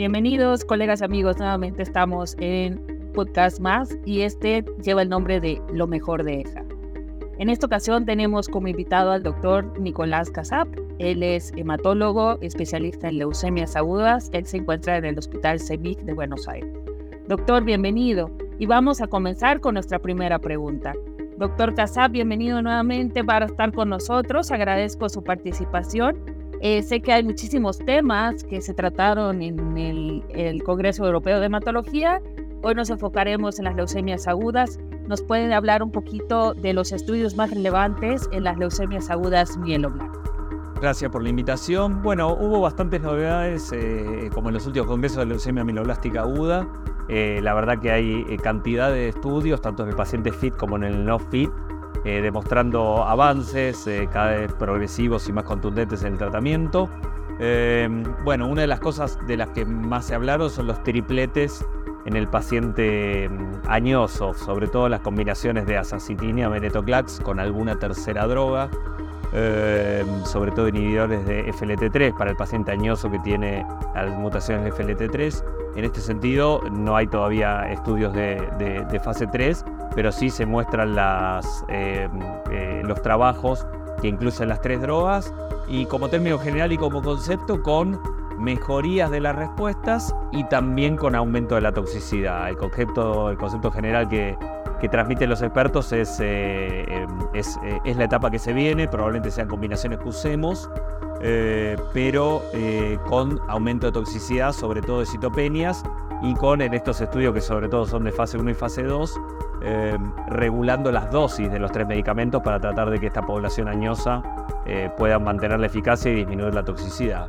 Bienvenidos, colegas, amigos. Nuevamente estamos en podcast más y este lleva el nombre de Lo mejor de EJA. En esta ocasión tenemos como invitado al doctor Nicolás Casap. Él es hematólogo, especialista en leucemias agudas. Él se encuentra en el Hospital CEMIC de Buenos Aires. Doctor, bienvenido. Y vamos a comenzar con nuestra primera pregunta. Doctor Casap, bienvenido nuevamente para estar con nosotros. Agradezco su participación eh, sé que hay muchísimos temas que se trataron en el, Congreso Europeo de Hematología. Hoy nos enfocaremos en las leucemias agudas. ¿Nos pueden hablar un poquito de los estudios más relevantes en las leucemias agudas mieloblastas? Gracias por la invitación. Bueno, hubo bastantes novedades, eh, como en los últimos congresos de leucemia mieloblástica aguda. Eh, la verdad que hay cantidad de estudios, tanto en el paciente fit como en el no fit, eh, demostrando avances eh, cada vez progresivos y más contundentes en el tratamiento. Em, bueno, una de las cosas de las que más se hablaron son los tripletes en el paciente em, añoso, sobre todo las combinaciones de azacitinia, venetoclax con alguna tercera droga, em, sobre todo inhibidores de FLT3 para el paciente añoso que tiene las mutaciones de FLT3. En este sentido, no hay todavía estudios de fase 3, pero sí se muestran las, eh, eh, los trabajos que incluyen las tres drogas y como término general y como concepto con mejorías de las respuestas y también con aumento de la toxicidad. El concepto, el concepto general que, que transmiten los expertos es, eh, es, es, la etapa que se viene, probablemente sean combinaciones que usemos, pero con aumento de toxicidad, sobre todo de citopenias, y con en estos estudios que sobre todo son de fase 1 y fase 2, eh, regulando las dosis de los tres medicamentos para tratar de que esta población añosa eh, pueda mantener la eficacia y disminuir la toxicidad.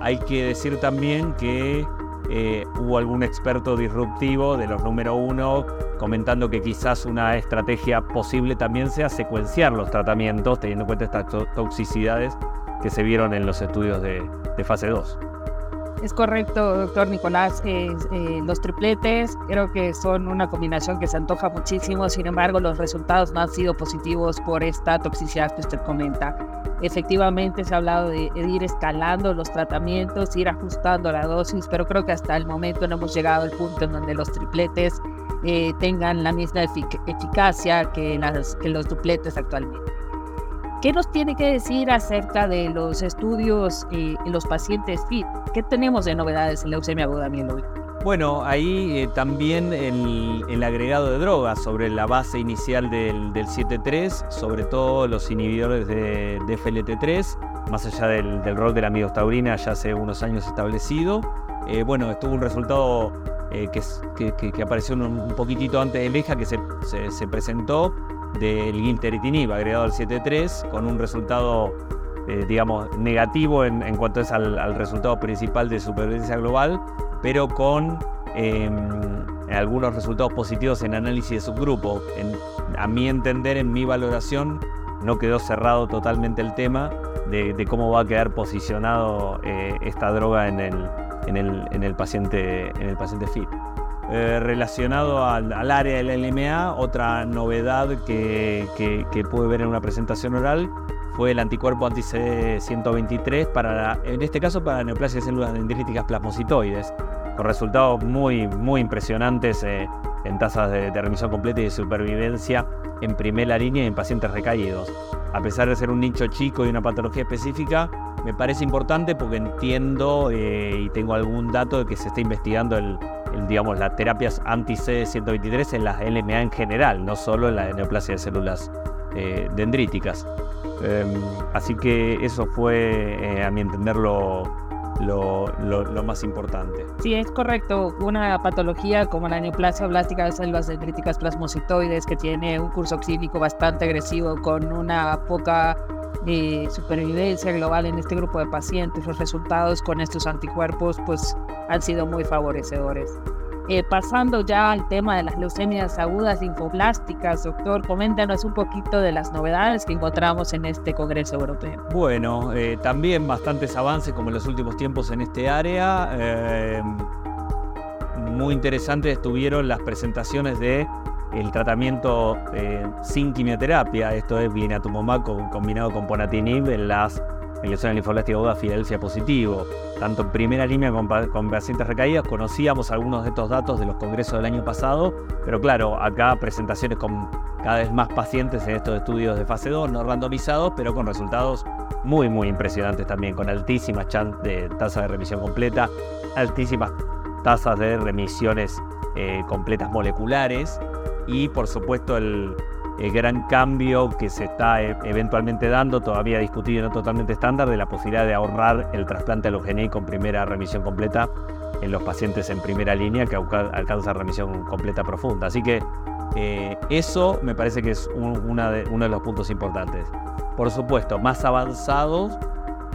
Hay que decir también que eh, hubo algún experto disruptivo de los número uno comentando que quizás una estrategia posible también sea secuenciar los tratamientos teniendo en cuenta estas toxicidades que se vieron en los estudios de, de fase 2. Es correcto, doctor Nicolás. Eh, los tripletes creo que son una combinación que se antoja muchísimo, sin embargo los resultados no han sido positivos por esta toxicidad que usted comenta. Efectivamente se ha hablado de, ir escalando los tratamientos, ir ajustando la dosis, pero creo que hasta el momento no hemos llegado al punto en donde los tripletes eh, tengan la misma eficacia que, que los dupletes actualmente. ¿Qué nos tiene que decir acerca de los estudios eh, en los pacientes FIT? ¿Qué tenemos de novedades en leucemia aguda mieloide? Bueno, ahí eh, también el, agregado de drogas sobre la base inicial del, 7.3, sobre todo los inhibidores de, FLT3, más allá del, rol de la amidostaurina ya hace unos años establecido. Eh, bueno, estuvo un resultado que, apareció un, poquitito antes de Leja que se, se presentó del Ginteritinib agregado al 7.3 con un resultado, eh, digamos, negativo en, cuanto es al, resultado principal de supervivencia global, pero con em, algunos resultados positivos en análisis de subgrupo. a mi entender, en mi valoración, no quedó cerrado totalmente el tema de, cómo va a quedar posicionado eh, esta droga en el, paciente, en el paciente FIT. Eh, relacionado al, área del LMA, otra novedad que, que, pude ver en una presentación oral fue el anticuerpo anti-CD123, para en este caso para la neoplasia de células dendríticas plasmocitoides, con resultados muy, muy impresionantes eh, en tasas de, remisión completa y de supervivencia en primera línea en pacientes recaídos. A pesar de ser un nicho chico y una patología específica, me parece importante porque entiendo eh, y tengo algún dato de que se está investigando el, digamos, las terapias anti-CD123 en las LMA en general, no solo en la neoplasia de células eh, dendríticas. Em, así que eso fue, eh, a mi entender, lo, lo, más importante. Sí, es correcto. Una patología como la neoplasia blástica de células dendríticas plasmocitoides, que tiene un curso clínico bastante agresivo, con una poca eh, supervivencia global en este grupo de pacientes, los resultados con estos anticuerpos pues han sido muy favorecedores. Eh, pasando ya al tema de las leucemias agudas linfoblásticas, doctor, coméntanos un poquito de las novedades que encontramos en este Congreso Europeo. Bueno, eh, también bastantes avances como en los últimos tiempos en este área. muy interesantes estuvieron las presentaciones de el tratamiento eh, sin quimioterapia, esto es blinatumomab combinado con ponatinib en las en leucemia linfoblástica aguda Filadelfia positivo, tanto en primera línea con, con pacientes recaídas. Conocíamos algunos de estos datos de los congresos del año pasado, pero claro, acá presentaciones con cada vez más pacientes en estos estudios de fase 2, no randomizados, pero con resultados muy, muy impresionantes también, con altísimas de tasa de remisión completa, altísimas tasas de remisiones eh, completas moleculares y por supuesto el, el gran cambio que se está eh, eventualmente dando, todavía discutido y no totalmente estándar, de la posibilidad de ahorrar el trasplante alogénico con primera remisión completa en los pacientes en primera línea que alcanza remisión completa profunda. Así que eh, eso me parece que es uno de los puntos importantes. Por supuesto, más avanzados,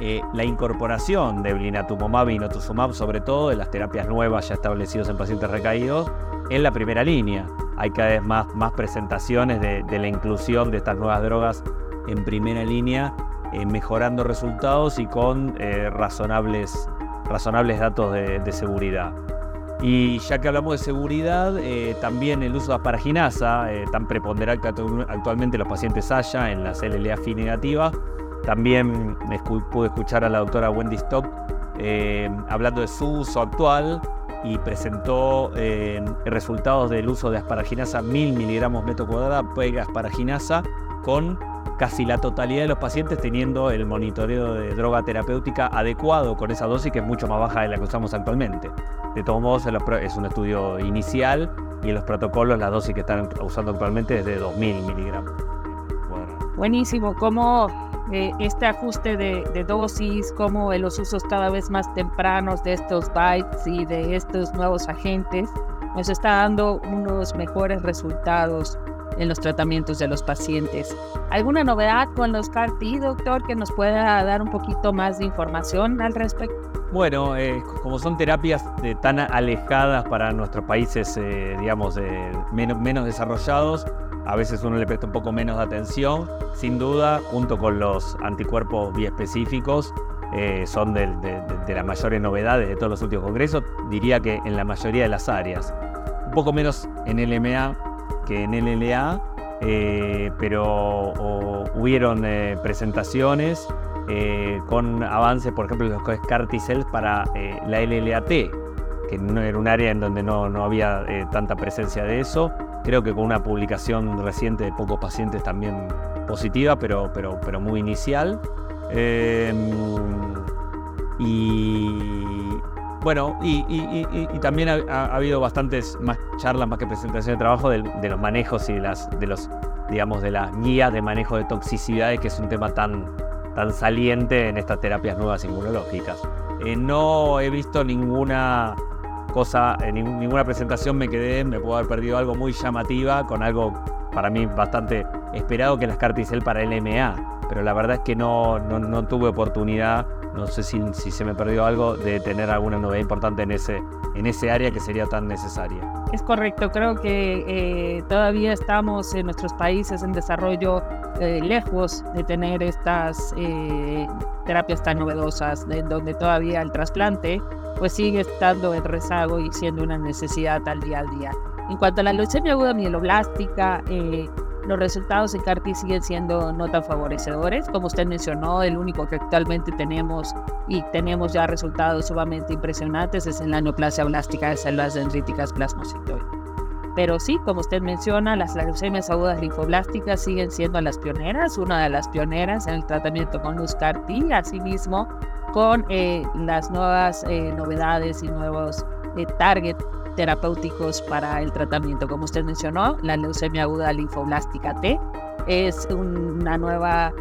eh, la incorporación de blinatumomab y notuzumab, sobre todo de las terapias nuevas ya establecidas en pacientes recaídos, en la primera línea hay cada vez más, más presentaciones de, la inclusión de estas nuevas drogas en primera línea, eh, mejorando resultados y con eh, razonables, razonables datos de, seguridad. Y ya que hablamos de seguridad, eh, también el uso de asparaginasa, tan preponderante actualmente los pacientes haya en la LLA-FI negativa. También pude escuchar a la doctora Wendy Stock hablando de su uso actual y presentó eh, resultados del uso de asparaginasa 1000 miligramos metro cuadrado pega asparaginasa con casi la totalidad de los pacientes teniendo el monitoreo de droga terapéutica adecuado con esa dosis que es mucho más baja de la que usamos actualmente. De todos modos, es un estudio inicial y en los protocolos la dosis que están usando actualmente es de 2000 miligramos. Buenísimo. ¿Cómo eh, este ajuste de, dosis, como los usos cada vez más tempranos de estos bytes y de estos nuevos agentes, nos está dando unos mejores resultados en los tratamientos de los pacientes. ¿Alguna novedad con los CAR-T, doctor, que nos pueda dar un poquito más de información al respecto? Bueno, eh, como son terapias tan alejadas para nuestros países, eh, digamos, menos desarrollados, a veces uno le presta un poco menos de atención. Sin duda, junto con los anticuerpos biespecíficos, eh, son de, las mayores novedades de todos los últimos congresos, diría que en la mayoría de las áreas. Un poco menos en LMA que en LLA, eh, pero hubieron eh, presentaciones con avances, por ejemplo, los CAR-T-cells para la LLAT, que no era un área en donde no, no había tanta presencia de eso creo que con una publicación reciente de pocos pacientes también positiva, pero, pero, pero muy inicial. Em, y bueno, y, también ha, habido bastantes más charlas, más que presentaciones de trabajo de, los manejos y de las, de los, digamos, de las guías de manejo de toxicidades, que es un tema tan, tan saliente en estas terapias nuevas inmunológicas. Eh, no he visto ninguna cosa, en ninguna presentación me quedé, me puedo haber perdido algo muy llamativa con algo para mí bastante esperado que las Carticel para el MA, pero la verdad es que no, no, tuve oportunidad, no sé si, si, se me perdió algo, de tener alguna novedad importante en ese, en ese área que sería tan necesaria. Es correcto, creo que eh, todavía estamos en nuestros países en desarrollo eh, lejos de tener estas eh, terapias tan novedosas, de donde todavía el trasplante pues sigue estando en rezago y siendo una necesidad al día al día. En cuanto a la leucemia aguda mieloblástica, los resultados en CAR-T siguen siendo no tan favorecedores. Como usted mencionó, el único que actualmente tenemos y tenemos ya resultados sumamente impresionantes es en la neoplasia blástica de células dendríticas plasmocitoides. Pero sí, como usted menciona, las leucemias agudas linfoblásticas siguen siendo las pioneras, una de las pioneras en el tratamiento con luz CAR-T. Asimismo, con eh, las nuevas eh, novedades y nuevos eh, target terapéuticos para el tratamiento. Como usted mencionó, la leucemia aguda linfoblástica T es una nueva,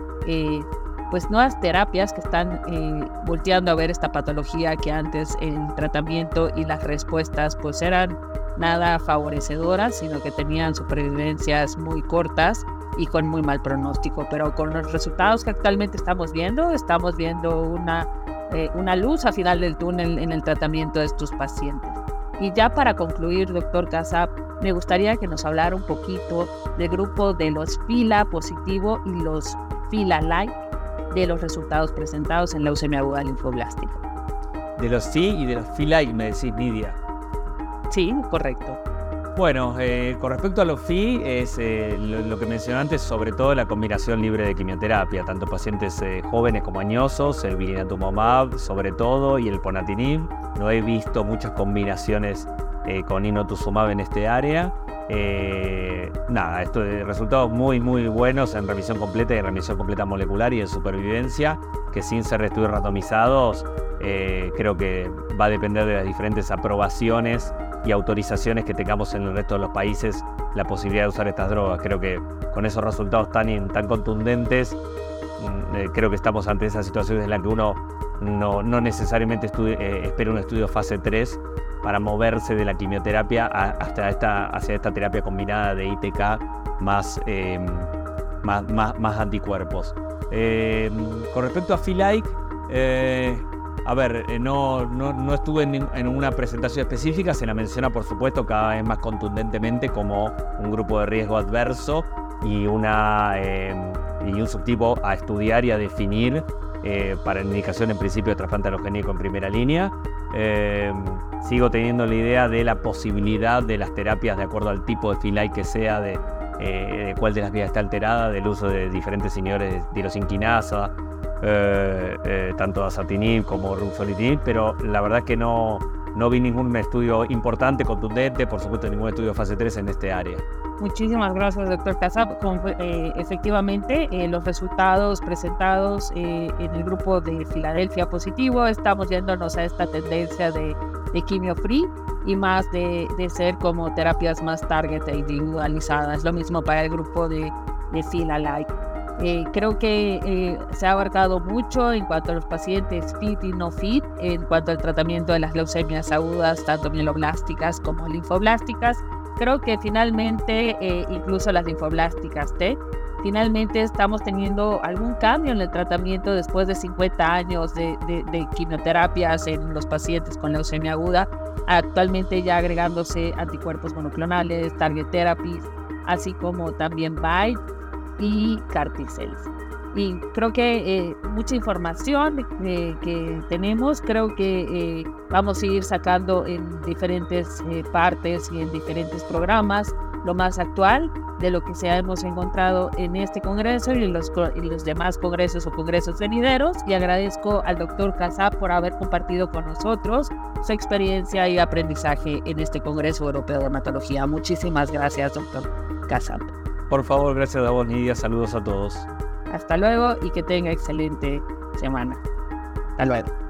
pues nuevas terapias que están volteando a ver esta patología que antes el tratamiento y las respuestas pues eran nada favorecedoras, sino que tenían supervivencias muy cortas y con muy mal pronóstico. Pero con los resultados que actualmente estamos viendo, estamos viendo una eh, una luz al final del túnel en el tratamiento de estos pacientes. Y ya para concluir, doctor Casap, me gustaría que nos hablara un poquito del grupo de los fila positivo y los fila like de los resultados presentados en leucemia aguda linfoblástica. De los sí y de los fila y me decís Nidia. Sí, correcto. Bueno, eh, con respecto a los FI, es eh, lo, que mencioné antes, sobre todo la combinación libre de quimioterapia, tanto pacientes eh, jóvenes como añosos, el blinatumomab sobre todo y el ponatinib. No he visto muchas combinaciones con inotuzumab en este área. nada, esto resultados muy muy buenos en remisión completa y en remisión completa molecular y en supervivencia, que sin ser estudios randomizados, creo que va a depender de las diferentes aprobaciones y autorizaciones que tengamos en el resto de los países la posibilidad de usar estas drogas. Creo que con esos resultados tan, tan contundentes, mm, eh, creo que estamos ante esa situación en la que uno no, no necesariamente eh, espera un estudio fase 3 para moverse de la quimioterapia hasta hacia esta terapia combinada de ITK más, em, más, más, anticuerpos. Em, con respecto a Filike, eh, a ver, eh, no, no, estuve en, una presentación específica, se la menciona por supuesto cada vez más contundentemente como un grupo de riesgo adverso y, una, eh, y un subtipo a estudiar y a definir eh, para indicación en principio de trasplante alogénico en primera línea. sigo teniendo la idea de la posibilidad de las terapias de acuerdo al tipo de filay que sea, de, de cuál de las vías está alterada, del uso de diferentes inhibidores de tirosinquinasa, eh, eh, tanto asatinib como ruxolitinib, pero la verdad que no, no vi ningún estudio importante, contundente, por supuesto ningún estudio fase 3 en este área. Muchísimas gracias, doctor Casab. Eh, efectivamente, los resultados presentados en el grupo de Filadelfia positivo, estamos yéndonos a esta tendencia de, de quimio free y más de, de, ser como terapias más target e individualizadas. Lo mismo para el grupo de, de Fila Like. Eh, creo que eh, se ha abarcado mucho en cuanto a los pacientes fit y no fit, en cuanto al tratamiento de las leucemias agudas, tanto mieloblásticas como linfoblásticas. Creo que finalmente, eh, incluso las linfoblásticas T, finalmente estamos teniendo algún cambio en el tratamiento después de 50 años de, de quimioterapias en los pacientes con leucemia aguda, actualmente ya agregándose anticuerpos monoclonales, target therapies, así como también BITE y Carticels. Y creo que eh, mucha información eh, que tenemos, creo que eh, vamos a ir sacando en diferentes partes y en diferentes programas lo más actual de lo que se hemos encontrado en este congreso y en los, los demás congresos o congresos venideros. Y agradezco al doctor Casab por haber compartido con nosotros su experiencia y aprendizaje en este Congreso Europeo de Hematología. Muchísimas gracias, doctor Casab. Por favor, gracias a vos, Nidia. Saludos a todos. Hasta luego y que tenga excelente semana. Hasta luego.